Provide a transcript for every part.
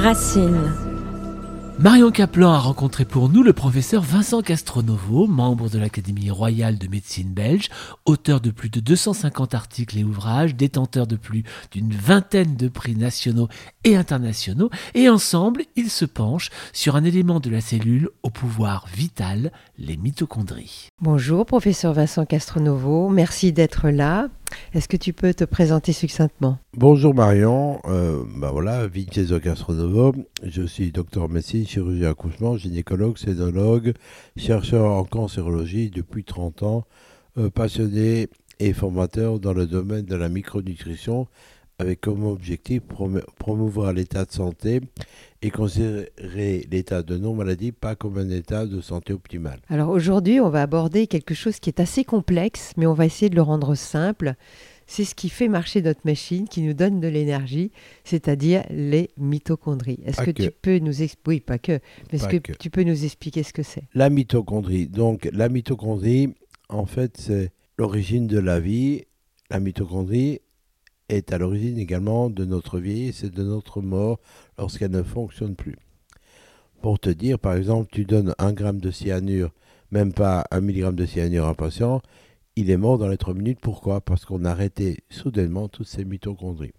Racine. Marion Kaplan a rencontré pour nous le professeur Vincent Castronovo, membre de l'Académie royale de médecine belge, auteur de plus de 250 articles et ouvrages, détenteur de plus d'une vingtaine de prix nationaux et internationaux, et ensemble, ils se penchent sur un élément de la cellule au pouvoir vital, les mitochondries. Bonjour professeur Vincent Castronovo, merci d'être là. Est-ce que tu peux te présenter succinctement? Bonjour Marion, euh, bah voilà, Vincenzo Castronovo, je suis docteur en médecine, chirurgien accouchement, gynécologue, cénologue, chercheur en cancérologie depuis 30 ans, euh, passionné et formateur dans le domaine de la micronutrition avec comme objectif promouvoir l'état de santé et considérer l'état de non-maladie pas comme un état de santé optimal. Alors aujourd'hui, on va aborder quelque chose qui est assez complexe, mais on va essayer de le rendre simple. C'est ce qui fait marcher notre machine, qui nous donne de l'énergie, c'est-à-dire les mitochondries. Est-ce que, tu peux nous expliquer, oui, pas que, mais est-ce que, tu peux nous expliquer ce que c'est? La mitochondrie. Donc la mitochondrie, en fait, c'est l'origine de la vie. La mitochondrie, est à l'origine également de notre vieillesse et de notre mort lorsqu'elle ne fonctionne plus. Pour te dire, par exemple, tu donnes un gramme de cyanure, même pas un milligramme de cyanure à un patient, il est mort dans les trois minutes. Pourquoi? Parce qu'on a arrêté soudainement toutes ces mitochondries.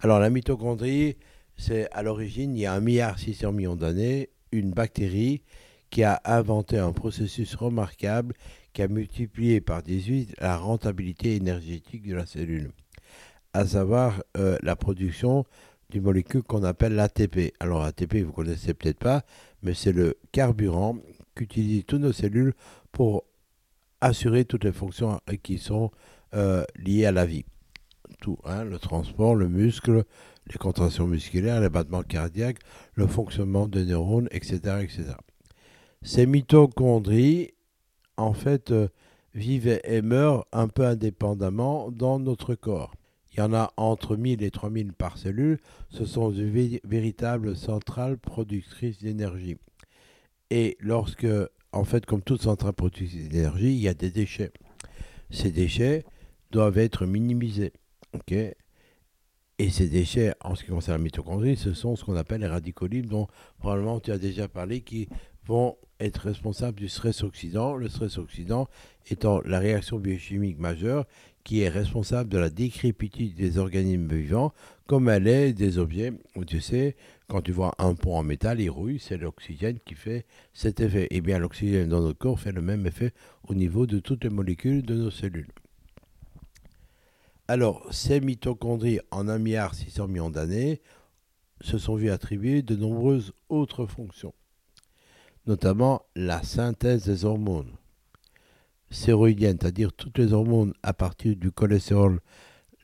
Alors la mitochondrie, c'est à l'origine, il y a un milliard 600 millions d'années, une bactérie qui a inventé un processus remarquable qui a multiplié par 18 la rentabilité énergétique de la cellule à savoir euh, la production du molécule qu'on appelle l'ATP. Alors ATP, vous connaissez peut-être pas, mais c'est le carburant qu'utilisent toutes nos cellules pour assurer toutes les fonctions euh, qui sont euh, liées à la vie. Tout, hein, le transport, le muscle, les contractions musculaires, les battements cardiaques, le fonctionnement des neurones, etc. etc. Ces mitochondries, en fait, vivent et meurent un peu indépendamment dans notre corps. Il y en a entre 1000 et 3000 par cellule. Ce sont de véritables centrales productrices d'énergie. Et lorsque, en fait, comme toute centrale productrice d'énergie, il y a des déchets. Ces déchets doivent être minimisés. et ces déchets, en ce qui concerne la mitochondrie, ce sont ce qu'on appelle les radicaux libres, dont probablement tu as déjà parlé, qui vont être responsables du stress oxydant. Le stress oxydant étant la réaction biochimique majeure qui est responsable de la décrépitude des organismes vivants, comme elle est des objets tu sais, quand tu vois un pont en métal, il rouille, c'est l'oxygène qui fait cet effet. Et eh bien, l'oxygène dans notre corps fait le même effet au niveau de toutes les molécules de nos cellules. Alors, ces mitochondries, en 1 milliard 600 millions d'années, se sont vues attribuer de nombreuses autres fonctions, notamment la synthèse des hormones stéroïdiennes, c'est-à-dire toutes les hormones à partir du cholestérol,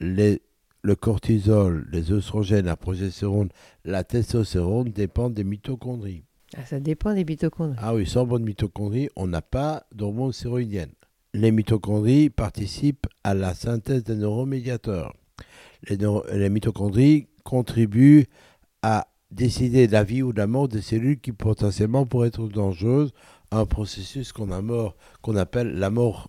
le cortisol, les oestrogènes, la progestérone, la testostérone dépendent des mitochondries. Ah, ça dépend des mitochondries. Ah oui, sans bonne mitochondrie, on n'a pas d'hormones stéroïdiennes. Les mitochondries participent à la synthèse des neuromédiateurs. Les, les mitochondries contribuent à décider de la vie ou de la mort des cellules qui potentiellement pourraient être dangereuses un processus qu'on qu'on appelle la mort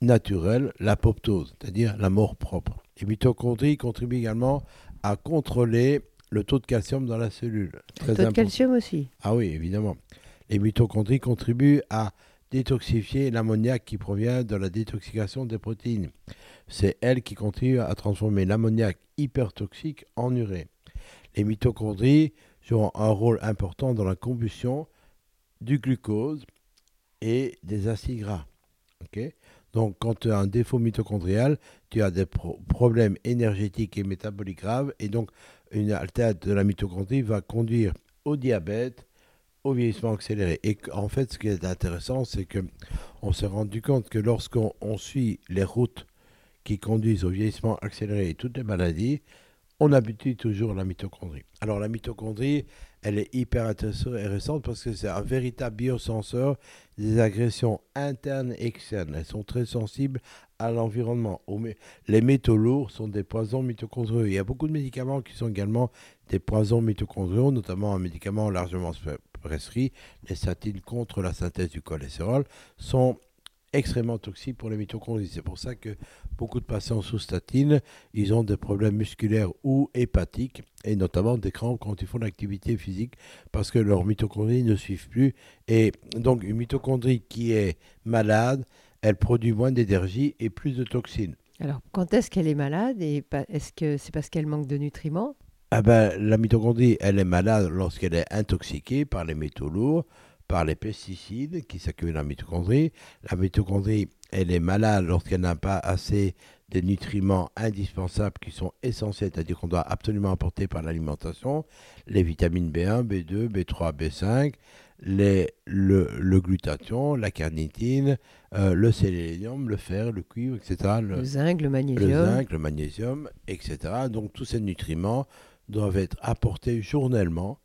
naturelle, l'apoptose, c'est-à-dire la mort propre. Les mitochondries contribuent également à contrôler le taux de calcium dans la cellule. le taux de calcium aussi Ah oui, évidemment. Les mitochondries contribuent à détoxifier l'ammoniac qui provient de la détoxication des protéines. C'est elles qui contribuent à transformer l'ammoniac hypertoxique en urée. Les mitochondries jouent un rôle important dans la combustion du glucose et des acides gras. Donc, quand tu as un défaut mitochondrial, tu as des problèmes énergétiques et métaboliques graves. Et donc, une altération de la mitochondrie va conduire au diabète, au vieillissement accéléré. Et en fait, ce qui est intéressant, c'est que on s'est rendu compte que lorsqu'on suit les routes qui conduisent au vieillissement accéléré et toutes les maladies, on habitue toujours la mitochondrie. Alors la mitochondrie, elle est hyper intéressante parce que c'est un véritable biosenseur des agressions internes et externes. Elles sont très sensibles à l'environnement. Les métaux lourds sont des poisons mitochondriaux. Il y a beaucoup de médicaments qui sont également des poisons mitochondriaux, notamment un médicament largement prescrit, les statines contre la synthèse du cholestérol, sont extrêmement toxique pour les mitochondries. C'est pour ça que beaucoup de patients sous statine, ils ont des problèmes musculaires ou hépatiques, et notamment des crampes quand ils font l'activité physique, parce que leurs mitochondries ne suivent plus. Et donc une mitochondrie qui est malade, elle produit moins d'énergie et plus de toxines. Alors, quand est-ce qu'elle est malade et est-ce que c'est parce qu'elle manque de nutriments? Ah ben, La mitochondrie, elle est malade lorsqu'elle est intoxiquée par les métaux lourds, par les pesticides qui s'accumulent dans la mitochondrie. La mitochondrie, elle est malade lorsqu'elle n'a pas assez de nutriments indispensables qui sont essentiels, c'est-à-dire qu'on doit absolument apporter par l'alimentation, les vitamines B1, B2, B3, B5, les, le, glutathion, la carnitine, euh, le sélénium, le fer, le cuivre, etc. Le, zinc, le magnésium. Le zinc, le magnésium, etc. Donc tous ces nutriments doivent être apportés journellement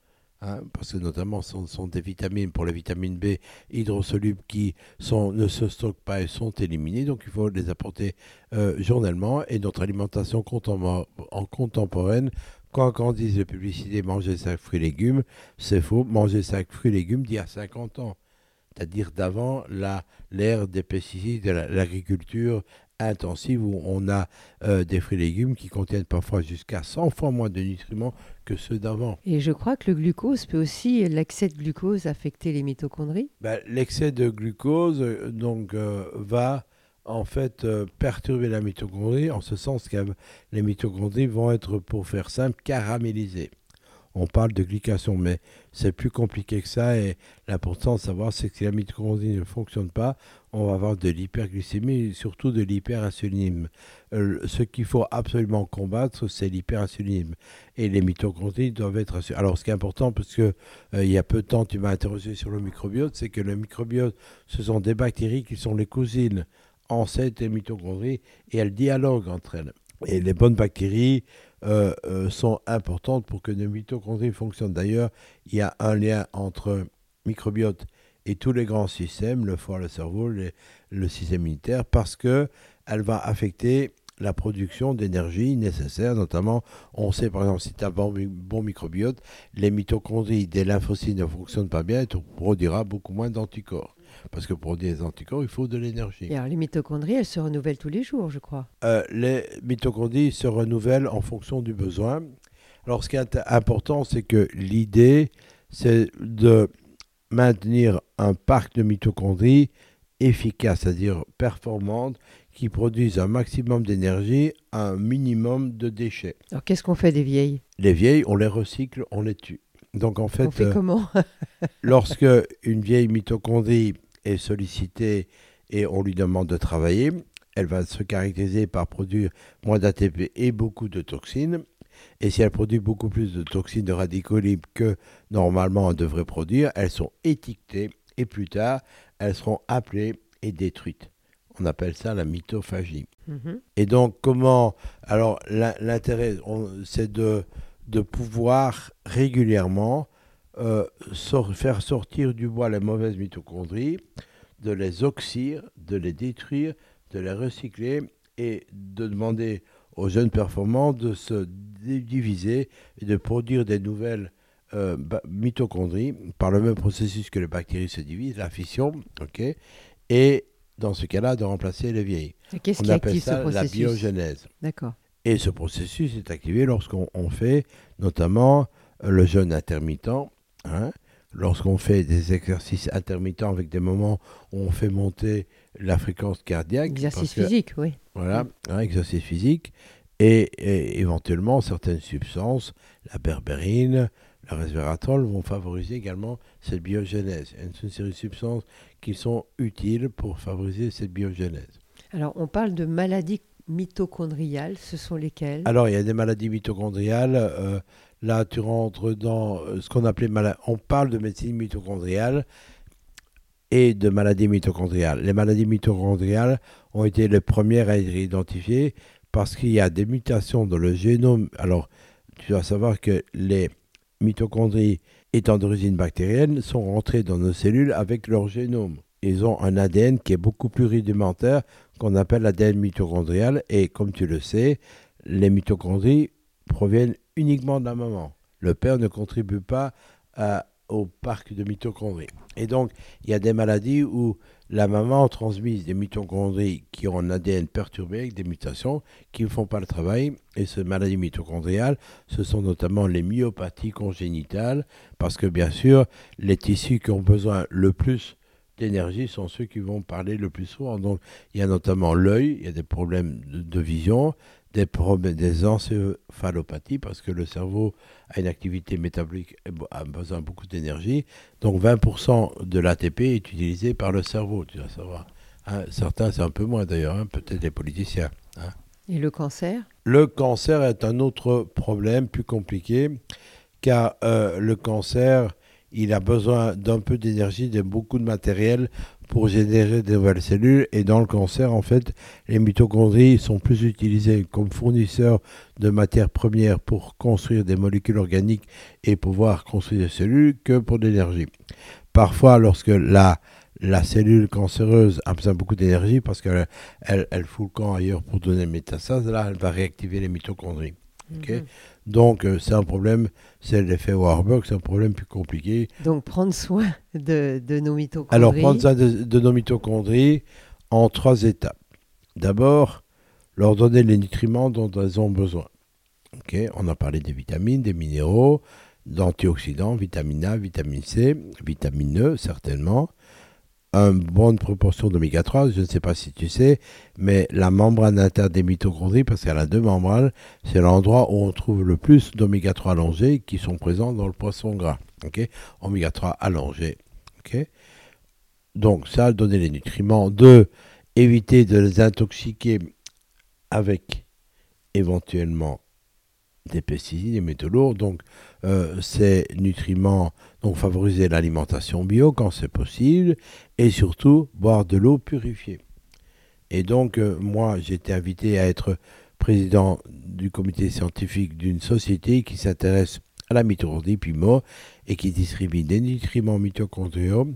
Hein, parce que notamment ce sont, des vitamines pour les vitamines B hydrosolubles qui ne se stockent pas et sont éliminées, donc il faut les apporter euh, journellement. Et notre alimentation en contemporaine, quand, on dit les publicités manger 5 fruits et légumes, c'est faux. Manger 5 fruits et légumes d'il y a 50 ans, c'est-à-dire d'avant l'ère des pesticides, de l'agriculture intensive où on a euh, des fruits et légumes qui contiennent parfois jusqu'à 100 fois moins de nutriments que ceux d'avant. Et je crois que le glucose peut aussi, l'excès de glucose, affecter les mitochondries ben, L'excès de glucose euh, donc, euh, va en fait perturber la mitochondrie en ce sens que les mitochondries vont être, pour faire simple, caramélisées on parle de glycation, mais c'est plus compliqué que ça. Et l'important de savoir, c'est que si la mitochondrie ne fonctionne pas, on va avoir de l'hyperglycémie et surtout de l'hyperinsulinisme. Euh, ce qu'il faut absolument combattre, c'est l'hyperinsulinisme. Et les mitochondries doivent être. Alors, ce qui est important, parce que euh, il y a peu de temps, tu m'as interrogé sur le microbiote, c'est que le microbiote, ce sont des bactéries qui sont les cousines ancêtres des mitochondries et elles dialoguent entre elles. Et les bonnes bactéries, euh, euh, sont importantes pour que nos mitochondries fonctionnent. D'ailleurs, il y a un lien entre microbiote et tous les grands systèmes, le foie, le cerveau, le système immunitaire, parce qu'elle va affecter la production d'énergie nécessaire, notamment, on sait par exemple, si tu as un bon, bon, microbiote, les mitochondries des lymphocytes ne fonctionnent pas bien et tu produiras beaucoup moins d'anticorps. Parce que pour produire des anticorps, il faut de l'énergie. Et alors les mitochondries, elles se renouvellent tous les jours, je crois. Euh, les mitochondries se renouvellent en fonction du besoin. Alors ce qui est important, c'est que l'idée, c'est de maintenir un parc de mitochondries efficace, c'est-à-dire performante, qui produisent un maximum d'énergie, un minimum de déchets. Alors qu'est-ce qu'on fait des vieilles? Les vieilles, on les recycle, on les tue. Donc en fait, on fait comment? lorsque une vieille mitochondrie est sollicitée et on lui demande de travailler, elle va se caractériser par produire moins d'ATP et beaucoup de toxines. Et si elle produit beaucoup plus de toxines de radicaux libres que normalement elle devrait produire, elles sont étiquetées et plus tard, elles seront appelées et détruites. On appelle ça la mitophagie. Mhm. Et donc, comment. Alors, l'intérêt, c'est de, de pouvoir régulièrement euh, faire sortir du bois les mauvaises mitochondries, de les oxyre, de les détruire, de les recycler et de demander aux jeunes performants de se diviser et de produire des nouvelles euh, mitochondries par le même processus que les bactéries se divisent, la fission, ok, et dans ce cas-là de remplacer les vieilles. Qu'est-ce qui appelle ça la biogénèse. D'accord. Et ce processus est activé lorsqu'on fait notamment le jeûne intermittent, Hein, lorsqu'on fait des exercices intermittents avec des moments où on fait monter la fréquence cardiaque. Exercice physique, oui. Voilà, un exercice physique. Et, éventuellement, certaines substances, la berbérine, le resveratrol, vont favoriser également cette biogénèse. Il y a une série de substances qui sont utiles pour favoriser cette biogénèse. Alors, on parle de maladies mitochondriales, ce sont lesquelles? Alors, il y a des maladies mitochondriales. Euh, Là, tu rentres dans euh, ce qu'on appelait On parle de médecine mitochondriale et de maladies mitochondriales. Les maladies mitochondriales ont été les premières à être identifiées parce qu'il y a des mutations dans le génome. Alors, tu dois savoir que les mitochondries étant d'origine bactérienne sont rentrées dans nos cellules avec leur génome. Ils ont un ADN qui est beaucoup plus rudimentaire qu'on appelle l'ADN mitochondrial et comme tu le sais, les mitochondries proviennent uniquement de la maman. Le père ne contribue pas au parc de mitochondries. Et donc, il y a des maladies où la maman transmise des mitochondries qui ont un ADN perturbé avec des mutations qui ne font pas le travail. Et ces maladies mitochondriales, ce sont notamment les myopathies congénitales, parce que bien sûr, les tissus qui ont besoin le plus d'énergie sont ceux qui vont parler le plus souvent. Donc, il y a notamment l'œil, il y a des problèmes de, vision, des problèmes des encéphalopathies, parce que le cerveau a une activité métabolique, a besoin beaucoup d'énergie. Donc, 20% de l'ATP est utilisé par le cerveau, tu vas savoir. Hein, certains, c'est un peu moins d'ailleurs, hein, peut-être les politiciens. Hein. Et le cancer? Le cancer est un autre problème plus compliqué, car euh, le cancer il a besoin d'un peu d'énergie, de beaucoup de matériel pour générer des nouvelles cellules. Et dans le cancer, en fait, les mitochondries sont plus utilisées comme fournisseurs de matières premières pour construire des molécules organiques et pouvoir construire des cellules que pour de l'énergie. Parfois, lorsque la, cellule cancéreuse a besoin de beaucoup d'énergie parce qu'elle elle, fout le camp ailleurs pour donner métastase, là, elle va réactiver les mitochondries. Mhm. Donc, euh, c'est un problème, c'est l'effet Warburg, c'est un problème plus compliqué. Donc, prendre soin de, nos mitochondries. Alors, prendre soin de, nos mitochondries en trois étapes. D'abord, leur donner les nutriments dont elles ont besoin. On a parlé des vitamines, des minéraux, d'antioxydants, vitamine A, vitamine C, vitamine E, certainement une bonne proportion d'oméga 3. Je ne sais pas si tu sais, mais la membrane interne des mitochondries, parce qu'elle a deux membranes, c'est l'endroit où on trouve le plus d'oméga 3 allongés qui sont présents dans le poisson gras. oméga 3 allongés. ok? Donc ça, donner les nutriments. Deux, éviter de les intoxiquer avec éventuellement des pesticides, des métaux lourds. Donc euh, ces nutriments donc favoriser l'alimentation bio quand c'est possible et surtout boire de l'eau purifiée. Et donc euh, moi j'ai été invité à être président du comité scientifique d'une société qui s'intéresse à la mitochondrie PIMO et qui distribue des nutriments mitochondriaux,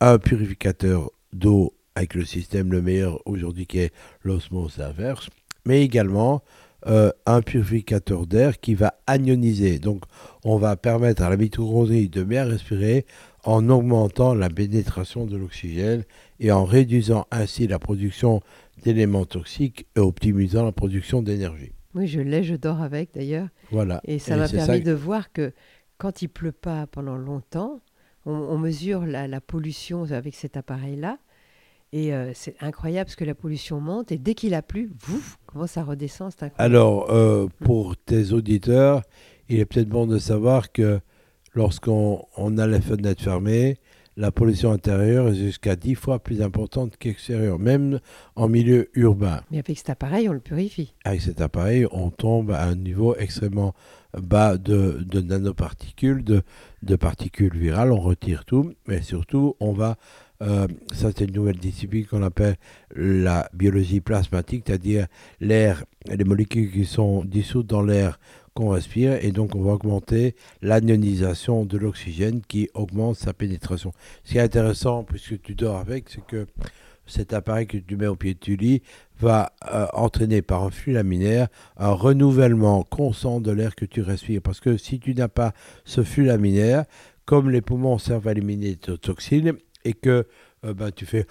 un purificateur d'eau avec le système le meilleur aujourd'hui qui est l'osmose inverse, mais également euh, un purificateur d'air qui va anioniser. Donc, on va permettre à la mitochondrie de bien respirer en augmentant la pénétration de l'oxygène et en réduisant ainsi la production d'éléments toxiques et optimisant la production d'énergie. Oui, je l'ai, je dors avec d'ailleurs. Voilà. Et ça m'a permis de voir que quand il pleut pas pendant longtemps, on, mesure la pollution avec cet appareil-là et euh, c'est incroyable parce que la pollution monte et dès qu'il a plu, vous, comment ça redescend incroyable. Alors, euh, pour tes auditeurs, il est peut-être bon de savoir que lorsqu'on a les fenêtres fermées, la pollution intérieure est jusqu'à 10 fois plus importante qu'extérieure, même en milieu urbain. Mais avec cet appareil, on le purifie. Avec cet appareil, on tombe à un niveau extrêmement bas de, de nanoparticules, de, de particules virales, on retire tout, mais surtout, on va euh, ça, c'est une nouvelle discipline qu'on appelle la biologie plasmatique, c'est-à-dire l'air, les molécules qui sont dissoutes dans l'air qu'on respire, et donc on va augmenter l'anionisation de l'oxygène qui augmente sa pénétration. Ce qui est intéressant, puisque tu dors avec, c'est que cet appareil que tu mets au pied de tu lit va euh, entraîner par un flux laminaire un renouvellement constant de l'air que tu respires. Parce que si tu n'as pas ce flux laminaire, comme les poumons servent à éliminer des toxines, et que euh, bah, tu fais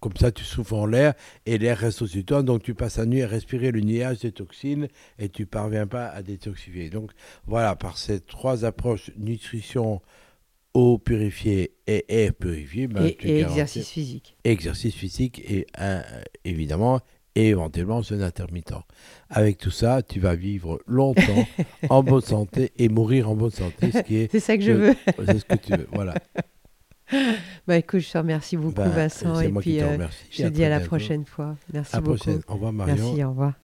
comme ça, tu souffles en l'air et l'air reste au-dessus de toi. Donc tu passes la nuit à respirer le nuage des toxines et tu parviens pas à détoxifier. Donc voilà, par ces trois approches, nutrition, eau purifiée et air purifié, bah, et, exercice physique. Exercice physique et évidemment et éventuellement un intermittent. Avec tout ça, tu vas vivre longtemps en bonne santé et mourir en bonne santé, ce qui est. C'est ça que je veux. C'est ce que tu veux. Voilà. bah écoute, je te remercie beaucoup, bah, Vincent. Et puis, euh, je te dis à, la prochaine fois. Merci beaucoup. Au revoir, Marion. Merci, au revoir.